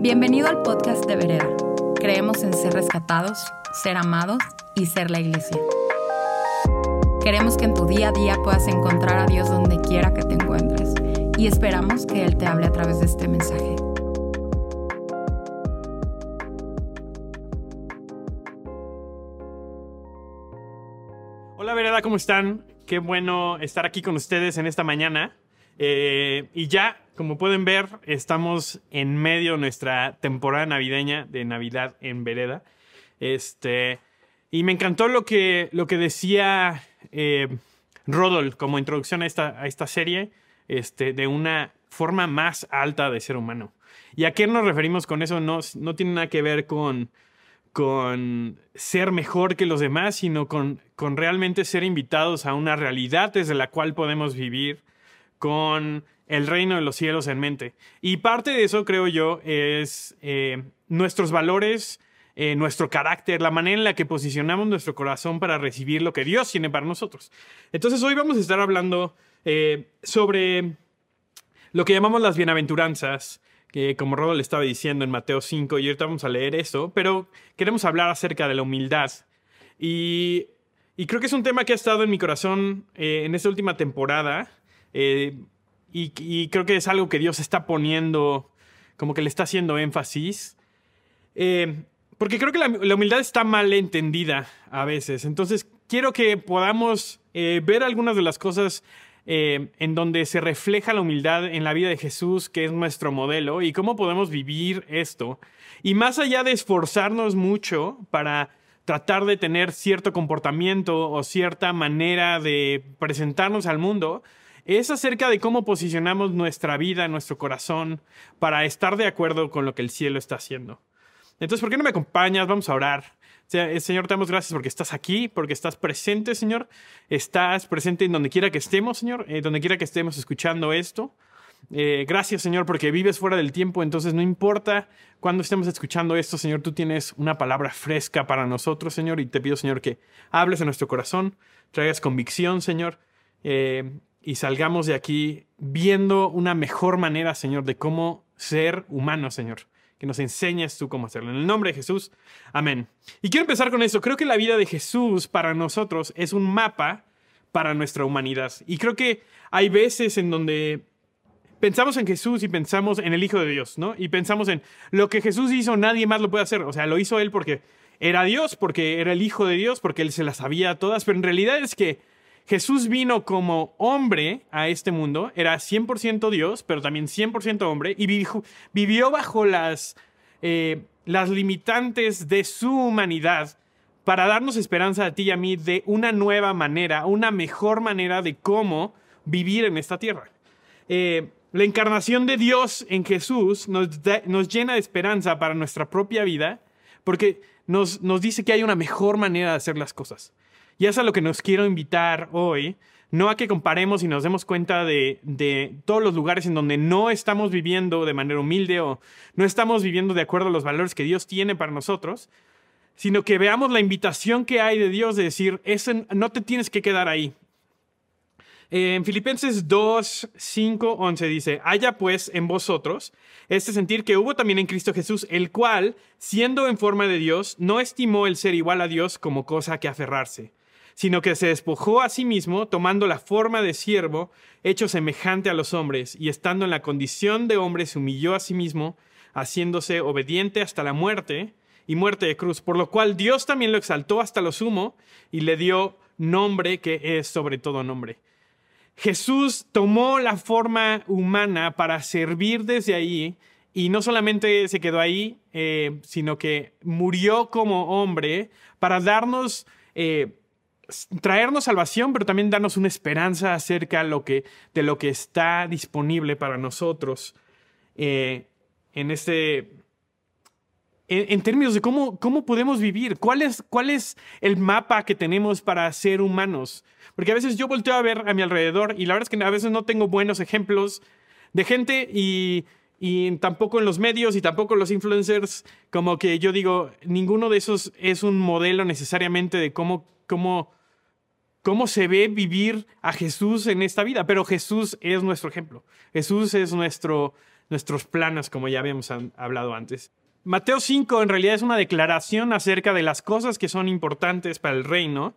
Bienvenido al podcast de Vereda. Creemos en ser rescatados, ser amados y ser la iglesia. Queremos que en tu día a día puedas encontrar a Dios donde quiera que te encuentres y esperamos que Él te hable a través de este mensaje. Hola Vereda, ¿cómo están? Qué bueno estar aquí con ustedes en esta mañana. Eh, y ya, como pueden ver, estamos en medio de nuestra temporada navideña de Navidad en Vereda. Este, y me encantó lo que, lo que decía eh, Rodol como introducción a esta, a esta serie, este, de una forma más alta de ser humano. ¿Y a qué nos referimos con eso? No, no tiene nada que ver con, con ser mejor que los demás, sino con, con realmente ser invitados a una realidad desde la cual podemos vivir con el reino de los cielos en mente. Y parte de eso, creo yo, es eh, nuestros valores, eh, nuestro carácter, la manera en la que posicionamos nuestro corazón para recibir lo que Dios tiene para nosotros. Entonces hoy vamos a estar hablando eh, sobre lo que llamamos las bienaventuranzas, que como Rodo le estaba diciendo en Mateo 5, y ahorita vamos a leer eso, pero queremos hablar acerca de la humildad. Y, y creo que es un tema que ha estado en mi corazón en esta última temporada. Eh, y, creo que es algo que Dios está poniendo, como que le está haciendo énfasis. Eh, porque creo que la, humildad está mal entendida a veces. Entonces, quiero que podamos eh, ver algunas de las cosas en donde se refleja la humildad en la vida de Jesús, que es nuestro modelo, y cómo podemos vivir esto. Y más allá de esforzarnos mucho para tratar de tener cierto comportamiento o cierta manera de presentarnos al mundo, es acerca de cómo posicionamos nuestra vida, nuestro corazón, para estar de acuerdo con lo que el cielo está haciendo. Entonces, ¿por qué no me acompañas? Vamos a orar. Eh, Señor, te damos gracias porque estás aquí, porque estás presente, Señor. Estás presente en donde quiera que estemos, Señor, eh, donde quiera que estemos escuchando esto. Eh, gracias, Señor, porque vives fuera del tiempo, entonces no importa cuando estemos escuchando esto, Señor, tú tienes una palabra fresca para nosotros, Señor, y te pido, Señor, que hables en nuestro corazón, traigas convicción, Señor, y salgamos de aquí viendo una mejor manera, Señor, de cómo ser humano, Señor. Que nos enseñes tú cómo hacerlo. En el nombre de Jesús, amén. Y quiero empezar con eso. Creo que la vida de Jesús para nosotros es un mapa para nuestra humanidad. Y creo que hay veces en donde pensamos en Jesús y pensamos en el Hijo de Dios, ¿no? Y pensamos en lo que Jesús hizo, nadie más lo puede hacer. O sea, lo hizo Él porque era Dios, porque era el Hijo de Dios, porque Él se las sabía todas. Pero en realidad es que Jesús vino como hombre a este mundo, era 100% Dios, pero también 100% hombre, y vivió bajo las, eh, las limitantes de su humanidad para darnos esperanza a ti y a mí de una nueva manera, una mejor manera de cómo vivir en esta tierra. Eh, la encarnación de Dios en Jesús nos, nos, llena de esperanza para nuestra propia vida, porque nos, nos dice que hay una mejor manera de hacer las cosas. Y es a lo que nos quiero invitar hoy, no a que comparemos y nos demos cuenta de, todos los lugares en donde no estamos viviendo de manera humilde o no estamos viviendo de acuerdo a los valores que Dios tiene para nosotros, sino que veamos la invitación que hay de Dios de decir, no te tienes que quedar ahí. En Filipenses 2, 5, 11 dice, haya pues en vosotros este sentir que hubo también en Cristo Jesús, el cual, siendo en forma de Dios, no estimó el ser igual a Dios como cosa que aferrarse sino que se despojó a sí mismo, tomando la forma de siervo, hecho semejante a los hombres, y estando en la condición de hombre, se humilló a sí mismo, haciéndose obediente hasta la muerte y muerte de cruz, por lo cual Dios también lo exaltó hasta lo sumo y le dio nombre que es sobre todo nombre. Jesús tomó la forma humana para servir desde ahí y no solamente se quedó ahí, eh, sino que murió como hombre para darnos eh, traernos salvación, pero también darnos una esperanza acerca lo que, de lo que está disponible para nosotros eh, en este... En, términos de cómo, cómo podemos vivir, ¿Cuál es, cuál es el mapa que tenemos para ser humanos. Porque a veces yo volteo a ver a mi alrededor y la verdad es que a veces no tengo buenos ejemplos de gente y, y tampoco en los medios y tampoco los influencers, como que yo digo, ninguno de esos es un modelo necesariamente de cómo, cómo cómo se ve vivir a Jesús en esta vida, pero Jesús es nuestro ejemplo. Jesús es nuestro, nuestros planes, como ya habíamos hablado antes. Mateo 5 en realidad es una declaración acerca de las cosas que son importantes para el reino,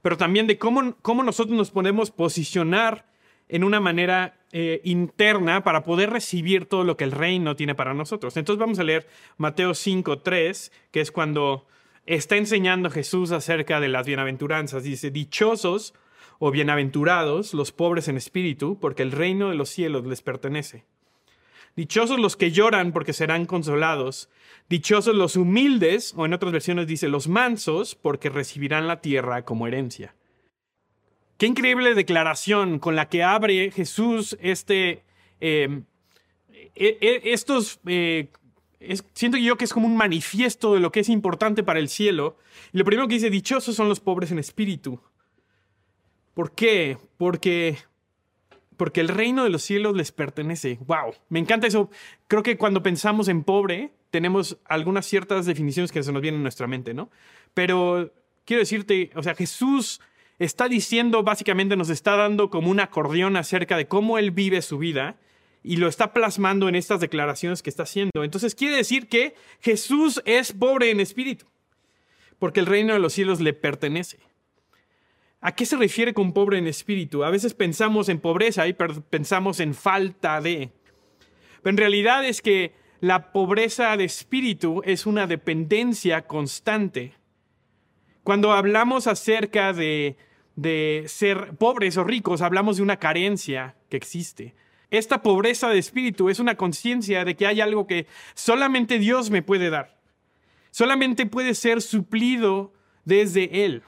pero también de cómo, cómo nosotros nos podemos posicionar en una manera eh, interna para poder recibir todo lo que el reino tiene para nosotros. Entonces vamos a leer Mateo 5.3, que es cuando está enseñando Jesús acerca de las bienaventuranzas. Dice, dichosos o bienaventurados los pobres en espíritu, porque el reino de los cielos les pertenece. Dichosos los que lloran, porque serán consolados. Dichosos los humildes, o en otras versiones dice los mansos, porque recibirán la tierra como herencia. Qué increíble declaración con la que abre Jesús este, eh, e, e, estos, eh, siento yo que es como un manifiesto de lo que es importante para el cielo. Y lo primero que dice, dichosos son los pobres en espíritu. ¿Por qué? Porque, porque el reino de los cielos les pertenece. ¡Wow! Me encanta eso. Creo que cuando pensamos en pobre, tenemos algunas ciertas definiciones que se nos vienen en nuestra mente, ¿no? Pero quiero decirte, o sea, Jesús está diciendo, básicamente nos está dando como un acordeón acerca de cómo él vive su vida y lo está plasmando en estas declaraciones que está haciendo. Entonces quiere decir que Jesús es pobre en espíritu, porque el reino de los cielos le pertenece. ¿A qué se refiere con pobre en espíritu? A veces pensamos en pobreza y pensamos en falta de. Pero en realidad es que la pobreza de espíritu es una dependencia constante cuando hablamos acerca de, ser pobres o ricos, hablamos de una carencia que existe. Esta pobreza de espíritu es una conciencia de que hay algo que solamente Dios me puede dar. Solamente puede ser suplido desde Él.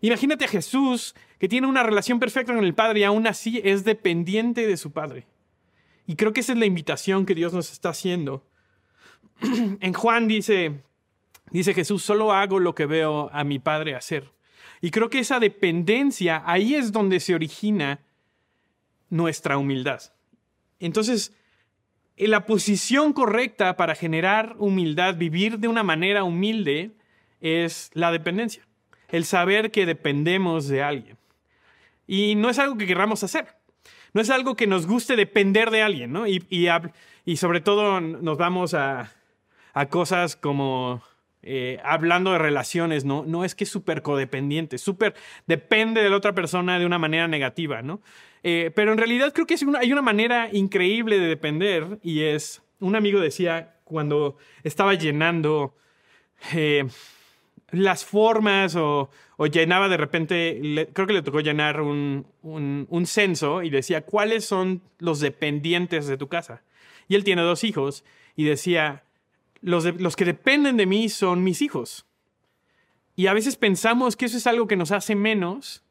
Imagínate a Jesús que tiene una relación perfecta con el Padre y aún así es dependiente de su Padre. Y creo que esa es la invitación que Dios nos está haciendo. en Juan dice, Dice Jesús, solo hago lo que veo a mi Padre hacer. Y creo que esa dependencia, ahí es donde se origina nuestra humildad. Entonces, la posición correcta para generar humildad, vivir de una manera humilde, es la dependencia. El saber que dependemos de alguien. Y no es algo que queramos hacer. No es algo que nos guste depender de alguien, ¿no? Y, sobre todo nos vamos a cosas como eh, hablando de relaciones, ¿no? No es que es súper codependiente, súper depende de la otra persona de una manera negativa, ¿no? Eh, pero en realidad creo que hay una manera increíble de depender y es, un amigo decía cuando estaba llenando eh, las formas o, llenaba de repente, creo que le tocó llenar un, un censo y decía, ¿cuáles son los dependientes de tu casa? Y él tiene dos hijos y decía, los, que dependen de mí son mis hijos. Y a veces pensamos que eso es algo que nos hace menos,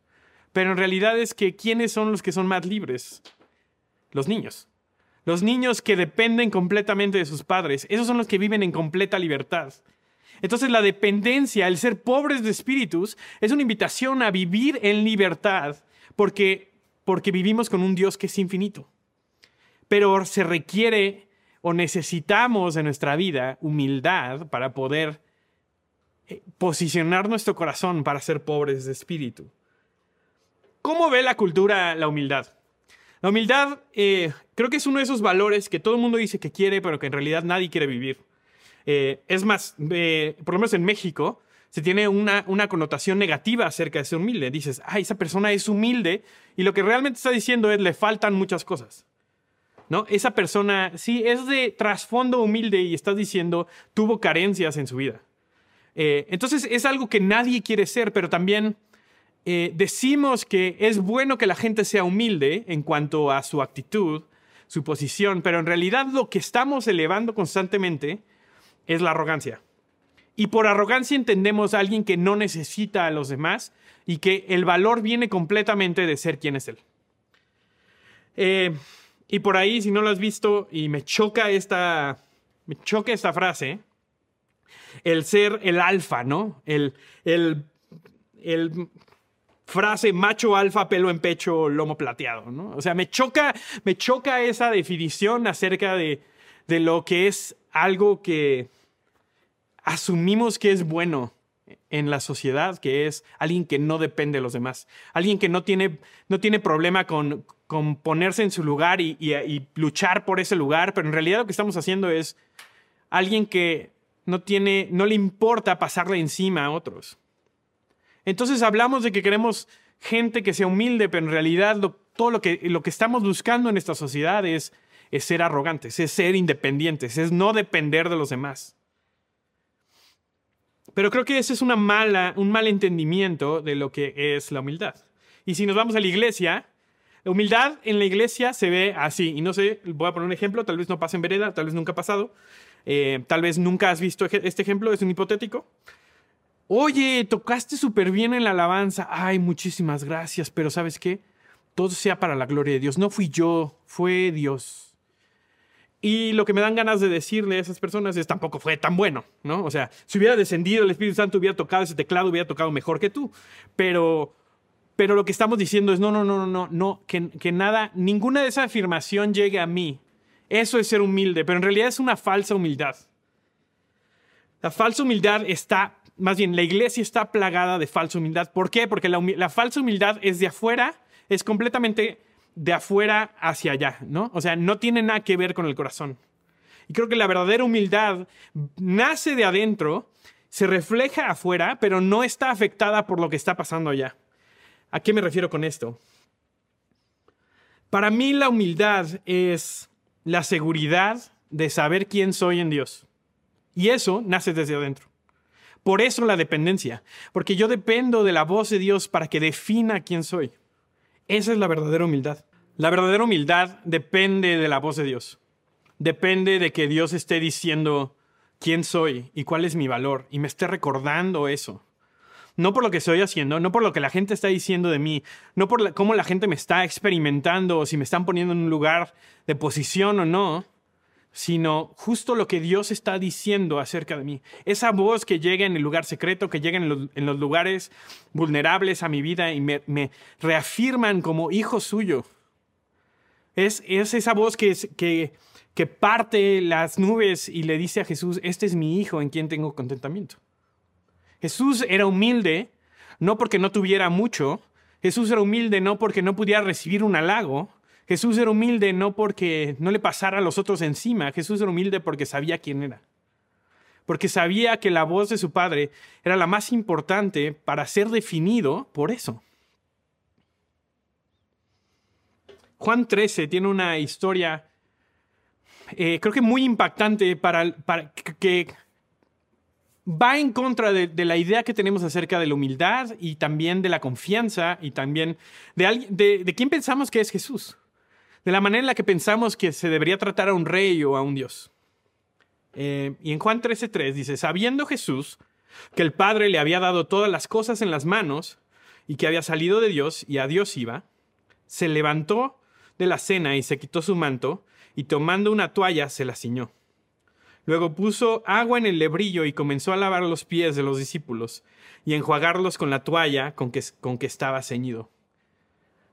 pero en realidad es que ¿quiénes son los que son más libres? Los niños. Los niños que dependen completamente de sus padres. Esos son los que viven en completa libertad. Entonces la dependencia, el ser pobres de espíritus, es una invitación a vivir en libertad porque, porque vivimos con un Dios que es infinito. Pero se requiere o necesitamos en nuestra vida humildad para poder eh, posicionar nuestro corazón para ser pobres de espíritu. ¿Cómo ve la cultura la humildad? La humildad eh, creo que es uno de esos valores que todo el mundo dice que quiere, pero que en realidad nadie quiere vivir. Eh, es más, por lo menos en México, se tiene una, una, connotación negativa acerca de ser humilde. Dices, ah, esa persona es humilde y lo que realmente está diciendo es le faltan muchas cosas. ¿No? Esa persona, sí, es de trasfondo humilde y estás diciendo, tuvo carencias en su vida. Eh, entonces es algo que nadie quiere ser, pero también eh, decimos que es bueno que la gente sea humilde en cuanto a su actitud, su posición, pero en realidad lo que estamos elevando constantemente es la arrogancia. Y por arrogancia entendemos a alguien que no necesita a los demás y que el valor viene completamente de ser quien es él. Eh, y por ahí, si no lo has visto, y me choca esta, me choca esta frase, el ser el alfa, ¿no? El, el, el frase macho alfa, pelo en pecho, lomo plateado, ¿no? O sea, me choca, me choca esa definición acerca de, de lo que es algo que asumimos que es bueno en la sociedad, que es alguien que no depende de los demás, alguien que no tiene, no tiene problema con, con ponerse en su lugar y, luchar por ese lugar, pero en realidad lo que estamos haciendo es alguien que no le importa pasarle encima a otros. Entonces hablamos de que queremos gente que sea humilde, pero en realidad todo lo que, lo que estamos buscando en esta sociedad es, es ser arrogantes, es ser independientes, es no depender de los demás. Pero creo que ese es una mala, un mal entendimiento de lo que es la humildad. Y si nos vamos a la iglesia, humildad en la iglesia se ve así. Y no sé, voy a poner un ejemplo, tal vez no pase en vereda, tal vez nunca ha pasado. Eh, tal vez nunca has visto este ejemplo, es un hipotético. Oye, tocaste súper bien en la alabanza. Ay, muchísimas gracias, pero ¿sabes qué? Todo sea para la gloria de Dios. No fui yo, fue Dios. Y lo que me dan ganas de decirle a esas personas es tampoco fue tan bueno, ¿no? O sea, si hubiera descendido el Espíritu Santo, hubiera tocado ese teclado, hubiera tocado mejor que tú. Pero, pero lo que estamos diciendo es, no, no, no, no, no, no que, que nada, ninguna de esa afirmación llegue a mí. Eso es ser humilde, pero en realidad es una falsa humildad. La falsa humildad está, más bien, la iglesia está plagada de falsa humildad. ¿Por qué? Porque la, la falsa humildad es de afuera, es completamente de afuera hacia allá, ¿no? O sea, no tiene nada que ver con el corazón. Y creo que la verdadera humildad nace de adentro, se refleja afuera, pero no está afectada por lo que está pasando allá. ¿A qué me refiero con esto? Para mí la humildad es la seguridad de saber quién soy en Dios. Y eso nace desde adentro. Por eso la dependencia, porque yo dependo de la voz de Dios para que defina quién soy. Esa es la verdadera humildad. La verdadera humildad depende de la voz de Dios. Depende de que Dios esté diciendo quién soy y cuál es mi valor y me esté recordando eso. No por lo que estoy haciendo, no por lo que la gente está diciendo de mí, no por cómo la gente me está experimentando o si me están poniendo en un lugar de posición o no, sino justo lo que Dios está diciendo acerca de mí. Esa voz que llega en el lugar secreto, que llega en los, lugares vulnerables a mi vida y me, reafirman como hijo suyo. Es, esa voz que, que parte las nubes y le dice a Jesús, este es mi hijo en quien tengo contentamiento. Jesús era humilde, no porque no tuviera mucho, Jesús era humilde no porque no pudiera recibir un halago, Jesús era humilde no porque no le pasara a los otros encima, Jesús era humilde porque sabía quién era. Porque sabía que la voz de su padre era la más importante para ser definido por eso. Juan 13 tiene una historia, eh, creo que muy impactante para, para que, va en contra de, la idea que tenemos acerca de la humildad y también de la confianza y también de, quién pensamos que es Jesús de la manera en la que pensamos que se debería tratar a un rey o a un dios. Eh, y en Juan 13:3 dice, sabiendo Jesús que el Padre le había dado todas las cosas en las manos y que había salido de Dios y a Dios iba, se levantó de la cena y se quitó su manto y tomando una toalla se la ciñó. Luego puso agua en el lebrillo y comenzó a lavar los pies de los discípulos y enjuagarlos con la toalla con que, con que estaba ceñido.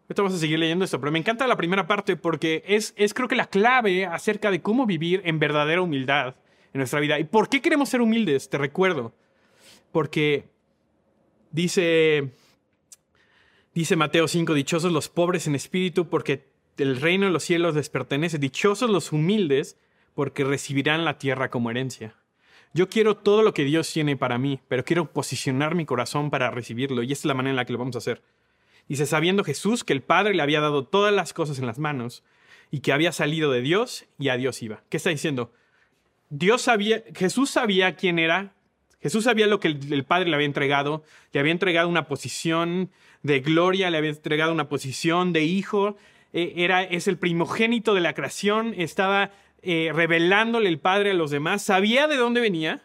Ahorita vamos a seguir leyendo esto, pero me encanta la primera parte porque es, es creo que la clave acerca de cómo vivir en verdadera humildad en nuestra vida. ¿Y por qué queremos ser humildes? Te recuerdo. Porque dice, dice Mateo 5, dichosos los pobres en espíritu porque el reino de los cielos les pertenece. Dichosos los humildes porque recibirán la tierra como herencia. Yo quiero todo lo que Dios tiene para mí, pero quiero posicionar mi corazón para recibirlo y esta es la manera en la que lo vamos a hacer. Dice, sabiendo Jesús que el Padre le había dado todas las cosas en las manos y que había salido de Dios y a Dios iba. ¿Qué está diciendo? Dios sabía, Jesús sabía quién era, Jesús sabía lo que el, Padre le había entregado, le había entregado una posición de gloria, le había entregado una posición de hijo, eh, era, es el primogénito de la creación, estaba eh, revelándole el Padre a los demás, sabía de dónde venía,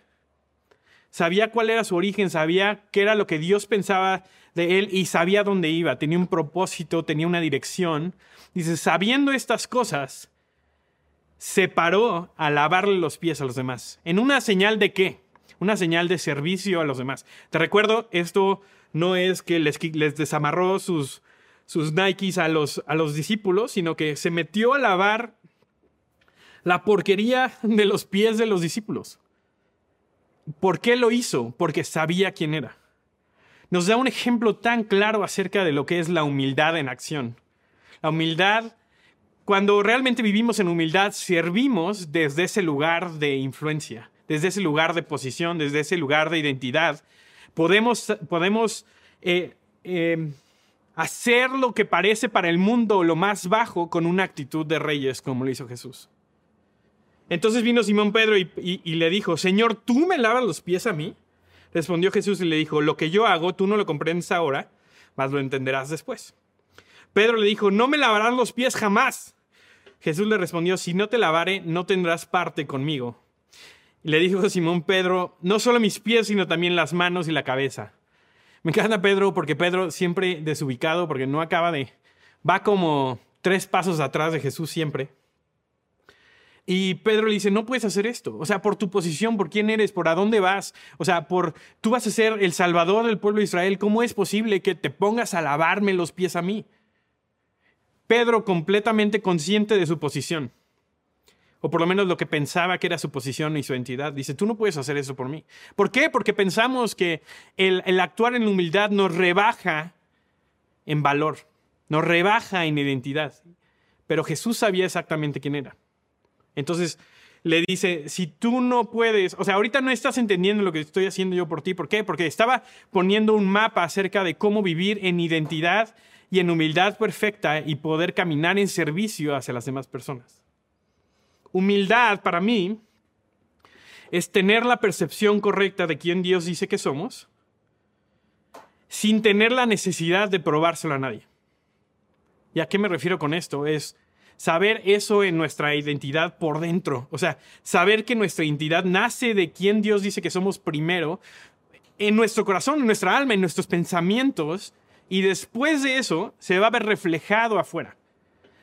sabía cuál era su origen, sabía qué era lo que Dios pensaba de él y sabía dónde iba, tenía un propósito, tenía una dirección. Dice, sabiendo estas cosas, se paró a lavarle los pies a los demás. ¿En una señal de qué? Una señal de servicio a los demás. Te recuerdo, esto no es que les, les desamarró sus, sus Nikes a los, a los discípulos, sino que se metió a lavar la porquería de los pies de los discípulos. ¿Por qué lo hizo? Porque sabía quién era nos da un ejemplo tan claro acerca de lo que es la humildad en acción. La humildad, cuando realmente vivimos en humildad, servimos desde ese lugar de influencia, desde ese lugar de posición, desde ese lugar de identidad. Podemos, podemos eh, eh, hacer lo que parece para el mundo lo más bajo con una actitud de reyes como lo hizo Jesús. Entonces vino Simón Pedro y, le dijo, Señor, ¿tú me lavas los pies a mí? Respondió Jesús y le dijo, lo que yo hago tú no lo comprendes ahora, mas lo entenderás después. Pedro le dijo, no me lavarás los pies jamás. Jesús le respondió, si no te lavare, no tendrás parte conmigo. Y le dijo Simón Pedro, no solo mis pies, sino también las manos y la cabeza. Me encanta Pedro porque Pedro siempre desubicado, porque no acaba de... Va como tres pasos atrás de Jesús siempre. Y Pedro le dice, no puedes hacer esto. O sea, por tu posición, por quién eres, por a dónde vas. O sea, por tú vas a ser el salvador del pueblo de Israel. ¿Cómo es posible que te pongas a lavarme los pies a mí? Pedro completamente consciente de su posición. O por lo menos lo que pensaba que era su posición y su entidad. Dice, tú no puedes hacer eso por mí. ¿Por qué? Porque pensamos que el, el actuar en humildad nos rebaja en valor, nos rebaja en identidad. Pero Jesús sabía exactamente quién era. Entonces le dice, si tú no puedes, o sea, ahorita no estás entendiendo lo que estoy haciendo yo por ti. ¿Por qué? Porque estaba poniendo un mapa acerca de cómo vivir en identidad y en humildad perfecta y poder caminar en servicio hacia las demás personas. Humildad para mí es tener la percepción correcta de quién Dios dice que somos sin tener la necesidad de probárselo a nadie. ¿Y a qué me refiero con esto? Es saber eso en nuestra identidad por dentro. O sea, saber que nuestra identidad nace de quien Dios dice que somos primero, en nuestro corazón, en nuestra alma, en nuestros pensamientos, y después de eso se va a ver reflejado afuera.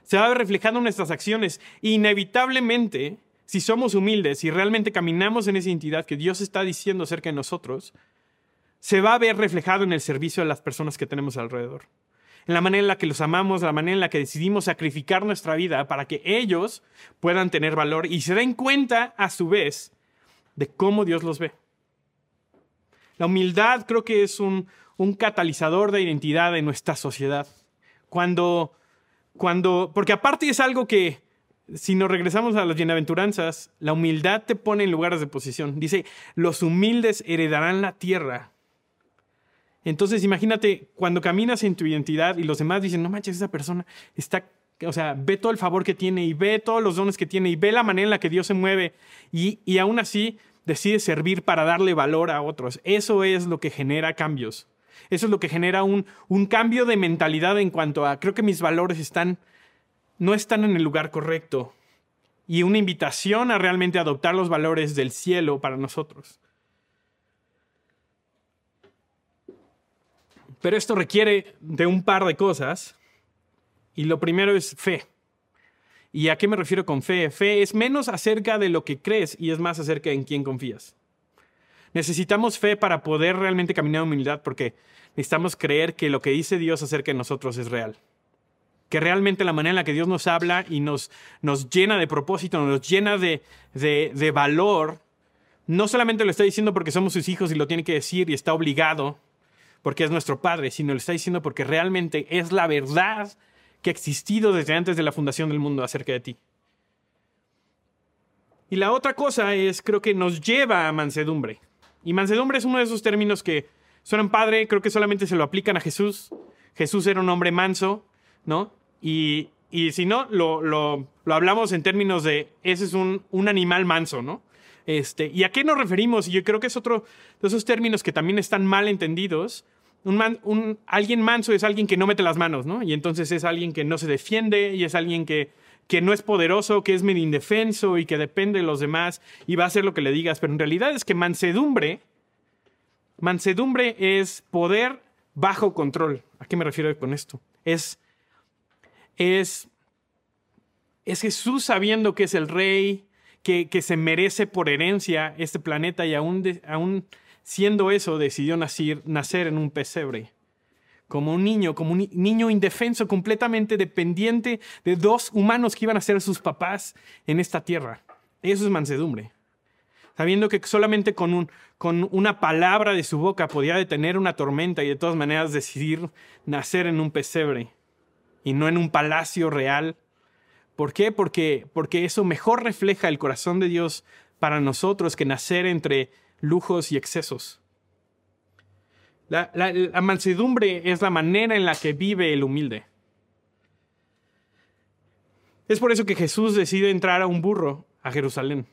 Se va a ver reflejado en nuestras acciones. Inevitablemente, si somos humildes y realmente caminamos en esa identidad que Dios está diciendo acerca de nosotros, se va a ver reflejado en el servicio de las personas que tenemos alrededor en la manera en la que los amamos, la manera en la que decidimos sacrificar nuestra vida para que ellos puedan tener valor y se den cuenta a su vez de cómo Dios los ve. La humildad creo que es un, catalizador de identidad en nuestra sociedad. Cuando, cuando, porque aparte es algo que, si nos regresamos a las bienaventuranzas, la humildad te pone en lugares de posición. Dice, los humildes heredarán la tierra entonces, imagínate cuando caminas en tu identidad y los demás dicen, no manches, esa persona está, o sea, ve todo el favor que tiene y ve todos los dones que tiene y ve la manera en la que Dios se mueve y, y aún así decide servir para darle valor a otros. Eso es lo que genera cambios. Eso es lo que genera un, un cambio de mentalidad en cuanto a, creo que mis valores están, no están en el lugar correcto. Y una invitación a realmente adoptar los valores del cielo para nosotros. Pero esto requiere de un par de cosas. Y lo primero es fe. ¿Y a qué me refiero con fe? Fe es menos acerca de lo que crees y es más acerca en quién confías. Necesitamos fe para poder realmente caminar en humildad porque necesitamos creer que lo que dice Dios acerca de nosotros es real. Que realmente la manera en la que Dios nos habla y nos, nos llena de propósito, nos llena de, de, de valor, no solamente lo está diciendo porque somos sus hijos y lo tiene que decir y está obligado, porque es nuestro Padre, sino lo está diciendo porque realmente es la verdad que ha existido desde antes de la fundación del mundo acerca de ti. Y la otra cosa es, creo que nos lleva a mansedumbre. Y mansedumbre es uno de esos términos que suenan padre, creo que solamente se lo aplican a Jesús. Jesús era un hombre manso, ¿no? Y, si no, lo, lo, hablamos en términos de, ese es un, un animal manso, ¿no? Este, ¿Y a qué nos referimos? Y yo creo que es otro de esos términos que también están mal entendidos, un, alguien manso es alguien que no mete las manos, ¿no? Y entonces es alguien que no se defiende y es alguien que, que no es poderoso, que es medio indefenso y que depende de los demás y va a hacer lo que le digas. Pero en realidad es que mansedumbre, mansedumbre es poder bajo control. ¿A qué me refiero con esto? Es, es, es Jesús sabiendo que es el rey, que, que se merece por herencia este planeta y aún, aún Siendo eso, decidió nacer, en un pesebre, como un niño, como un niño indefenso, completamente dependiente de dos humanos que iban a ser sus papás en esta tierra. Eso es mansedumbre. Sabiendo que solamente con, un, con una palabra de su boca podía detener una tormenta y de todas maneras decidir nacer en un pesebre. y no en un palacio real. ¿Por qué? Porque, porque eso mejor refleja el corazón de Dios para nosotros que nacer entre lujos y excesos. La, mansedumbre es la manera en la que vive el humilde. Es por eso que Jesús decide entrar a un burro a Jerusalén.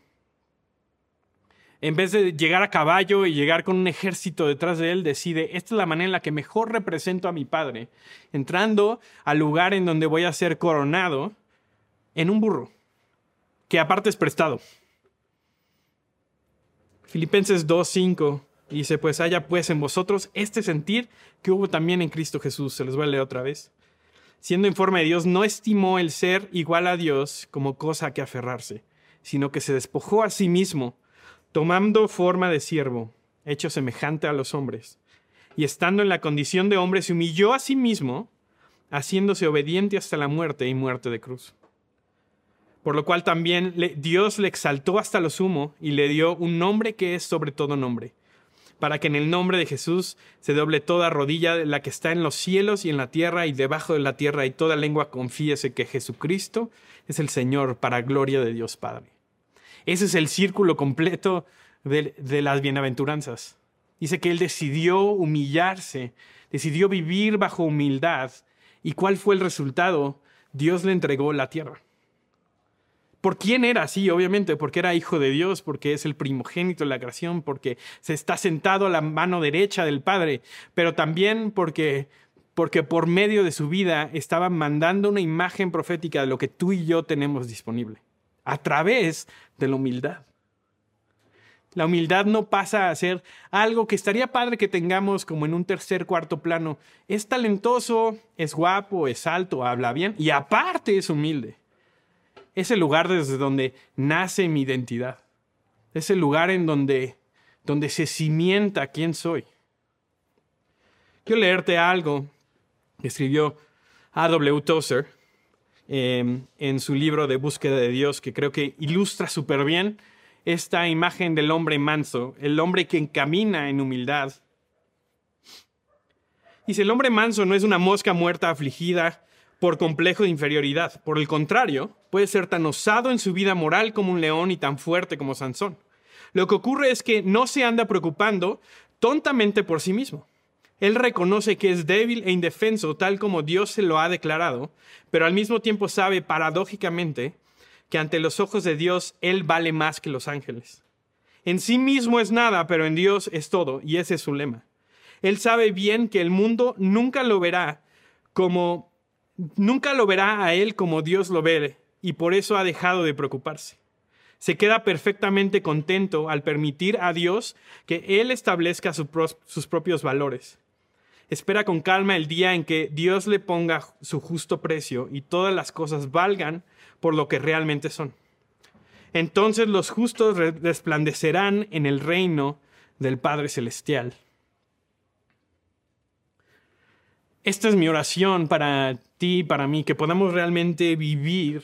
En vez de llegar a caballo y llegar con un ejército detrás de él, decide, esta es la manera en la que mejor represento a mi Padre, entrando al lugar en donde voy a ser coronado en un burro, que aparte es prestado. Filipenses 2.5 dice, pues haya pues en vosotros este sentir que hubo también en Cristo Jesús. Se los voy a leer otra vez. Siendo en forma de Dios, no estimó el ser igual a Dios como cosa a que aferrarse, sino que se despojó a sí mismo, tomando forma de siervo, hecho semejante a los hombres. Y estando en la condición de hombre, se humilló a sí mismo, haciéndose obediente hasta la muerte y muerte de cruz por lo cual también Dios le exaltó hasta lo sumo y le dio un nombre que es sobre todo nombre, para que en el nombre de Jesús se doble toda rodilla de la que está en los cielos y en la tierra y debajo de la tierra y toda lengua confíese que Jesucristo es el Señor para gloria de Dios Padre. Ese es el círculo completo de, de las bienaventuranzas. Dice que Él decidió humillarse, decidió vivir bajo humildad. ¿Y cuál fue el resultado? Dios le entregó la tierra por quién era, sí, obviamente, porque era hijo de Dios, porque es el primogénito de la creación, porque se está sentado a la mano derecha del Padre, pero también porque porque por medio de su vida estaba mandando una imagen profética de lo que tú y yo tenemos disponible, a través de la humildad. La humildad no pasa a ser algo que estaría padre que tengamos como en un tercer, cuarto plano. Es talentoso, es guapo, es alto, habla bien y aparte es humilde es el lugar desde donde nace mi identidad. Es el lugar en donde, donde se cimienta quién soy. Quiero leerte algo que escribió A.W. Tozer em, en su libro de búsqueda de Dios, que creo que ilustra súper bien esta imagen del hombre manso, el hombre que camina en humildad. Dice, el hombre manso no es una mosca muerta afligida por complejo de inferioridad. Por el contrario, puede ser tan osado en su vida moral como un león y tan fuerte como Sansón. Lo que ocurre es que no se anda preocupando tontamente por sí mismo. Él reconoce que es débil e indefenso tal como Dios se lo ha declarado, pero al mismo tiempo sabe paradójicamente que ante los ojos de Dios Él vale más que los ángeles. En sí mismo es nada, pero en Dios es todo, y ese es su lema. Él sabe bien que el mundo nunca lo verá como nunca lo verá a él como Dios lo ve y por eso ha dejado de preocuparse. Se queda perfectamente contento al permitir a Dios que Él establezca sus propios valores. Espera con calma el día en que Dios le ponga su justo precio y todas las cosas valgan por lo que realmente son. Entonces los justos resplandecerán en el reino del Padre Celestial. Esta es mi oración para ti para mí, que podamos realmente vivir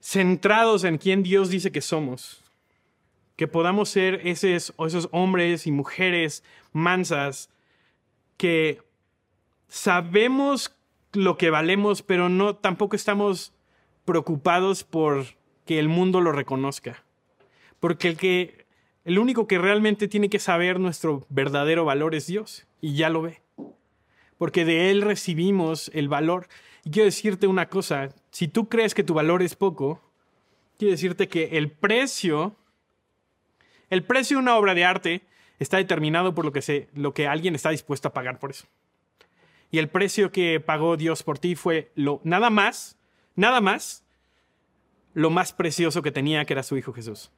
centrados en quien Dios dice que somos. Que podamos ser esos, esos hombres y mujeres mansas que sabemos lo que valemos, pero no tampoco estamos preocupados por que el mundo lo reconozca. Porque el que el único que realmente tiene que saber nuestro verdadero valor es Dios, y ya lo ve. Porque de Él recibimos el valor. Y quiero decirte una cosa, si tú crees que tu valor es poco, quiero decirte que el precio, el precio de una obra de arte está determinado por lo que, lo que alguien está dispuesto a pagar por eso. Y el precio que pagó Dios por ti fue lo, nada más, nada más, lo más precioso que tenía, que era su Hijo Jesús.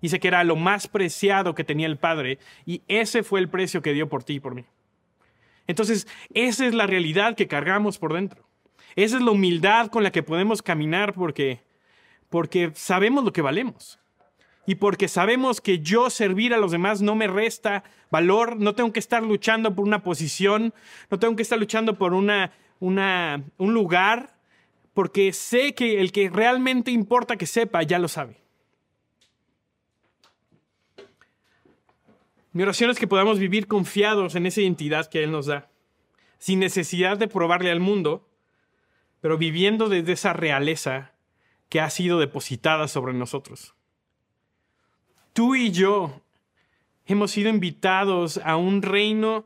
Dice que era lo más preciado que tenía el Padre y ese fue el precio que dio por ti y por mí. Entonces, esa es la realidad que cargamos por dentro. Esa es la humildad con la que podemos caminar porque, porque sabemos lo que valemos. Y porque sabemos que yo servir a los demás no me resta valor, no tengo que estar luchando por una posición, no tengo que estar luchando por una, una, un lugar, porque sé que el que realmente importa que sepa ya lo sabe. Mi oración es que podamos vivir confiados en esa identidad que Él nos da. sin necesidad de probarle al mundo, pero viviendo desde esa realeza que ha sido depositada sobre nosotros. Tú y yo hemos sido invitados a un reino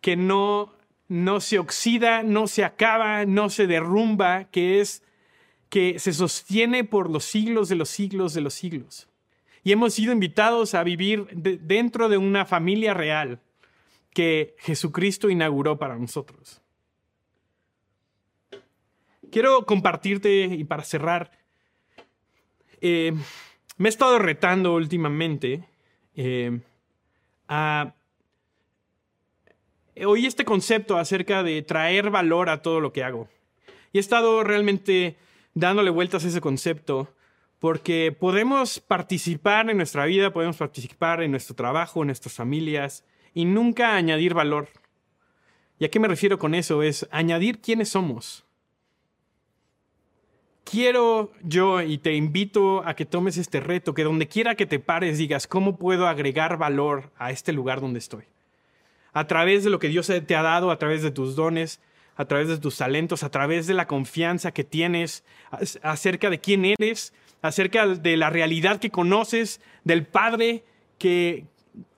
que no, no se oxida, no se acaba, no se derrumba, que es que se sostiene por los siglos de los siglos de los siglos. Y hemos sido invitados a vivir dentro de una familia real que Jesucristo inauguró para nosotros. Quiero compartirte y para cerrar, eh, me he estado retando últimamente eh, a oí este concepto acerca de traer valor a todo lo que hago. Y he estado realmente dándole vueltas a ese concepto porque podemos participar en nuestra vida, podemos participar en nuestro trabajo, en nuestras familias y nunca añadir valor. ¿Y a qué me refiero con eso? Es añadir quiénes somos. Quiero yo y te invito a que tomes este reto, que donde quiera que te pares digas, ¿cómo puedo agregar valor a este lugar donde estoy? A través de lo que Dios te ha dado, a través de tus dones, a través de tus talentos, a través de la confianza que tienes acerca de quién eres, acerca de la realidad que conoces, del Padre que,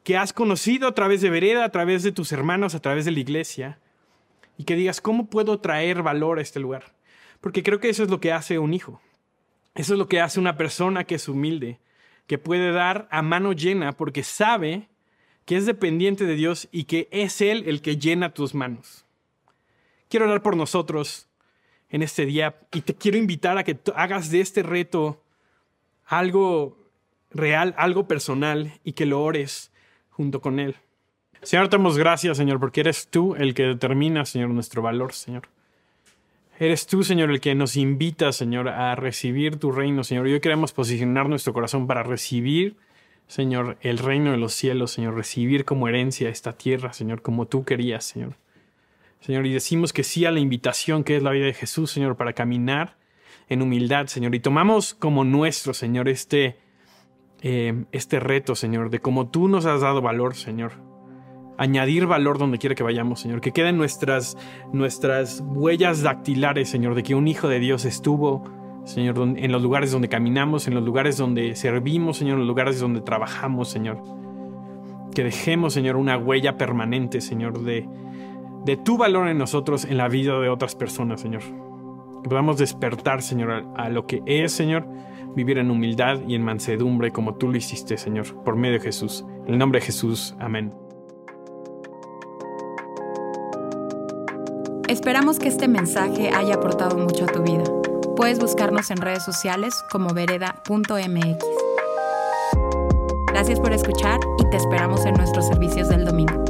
que has conocido a través de Vereda, a través de tus hermanos, a través de la iglesia, y que digas, ¿cómo puedo traer valor a este lugar? Porque creo que eso es lo que hace un hijo. Eso es lo que hace una persona que es humilde, que puede dar a mano llena porque sabe que es dependiente de Dios y que es Él el que llena tus manos. Quiero orar por nosotros en este día y te quiero invitar a que hagas de este reto algo real, algo personal y que lo ores junto con Él. Señor, te damos gracias, Señor, porque eres tú el que determina, Señor, nuestro valor, Señor. Eres tú, Señor, el que nos invita, Señor, a recibir tu reino, Señor. Y hoy queremos posicionar nuestro corazón para recibir, Señor, el reino de los cielos, Señor, recibir como herencia esta tierra, Señor, como tú querías, Señor. Señor, y decimos que sí a la invitación que es la vida de Jesús, Señor, para caminar en humildad, Señor. Y tomamos como nuestro, Señor, este, eh, este reto, Señor, de cómo tú nos has dado valor, Señor. Añadir valor donde quiera que vayamos, Señor. Que queden nuestras, nuestras huellas dactilares, Señor, de que un Hijo de Dios estuvo, Señor, en los lugares donde caminamos, en los lugares donde servimos, Señor, en los lugares donde trabajamos, Señor. Que dejemos, Señor, una huella permanente, Señor, de, de tu valor en nosotros, en la vida de otras personas, Señor. Que podamos despertar, Señor, a, lo que es, Señor, vivir en humildad y en mansedumbre como tú lo hiciste, Señor, por medio de Jesús. En el nombre de Jesús, amén. Esperamos que este mensaje haya aportado mucho a tu vida. Puedes buscarnos en redes sociales como vereda.mx. Gracias por escuchar y te esperamos en nuestros servicios del domingo.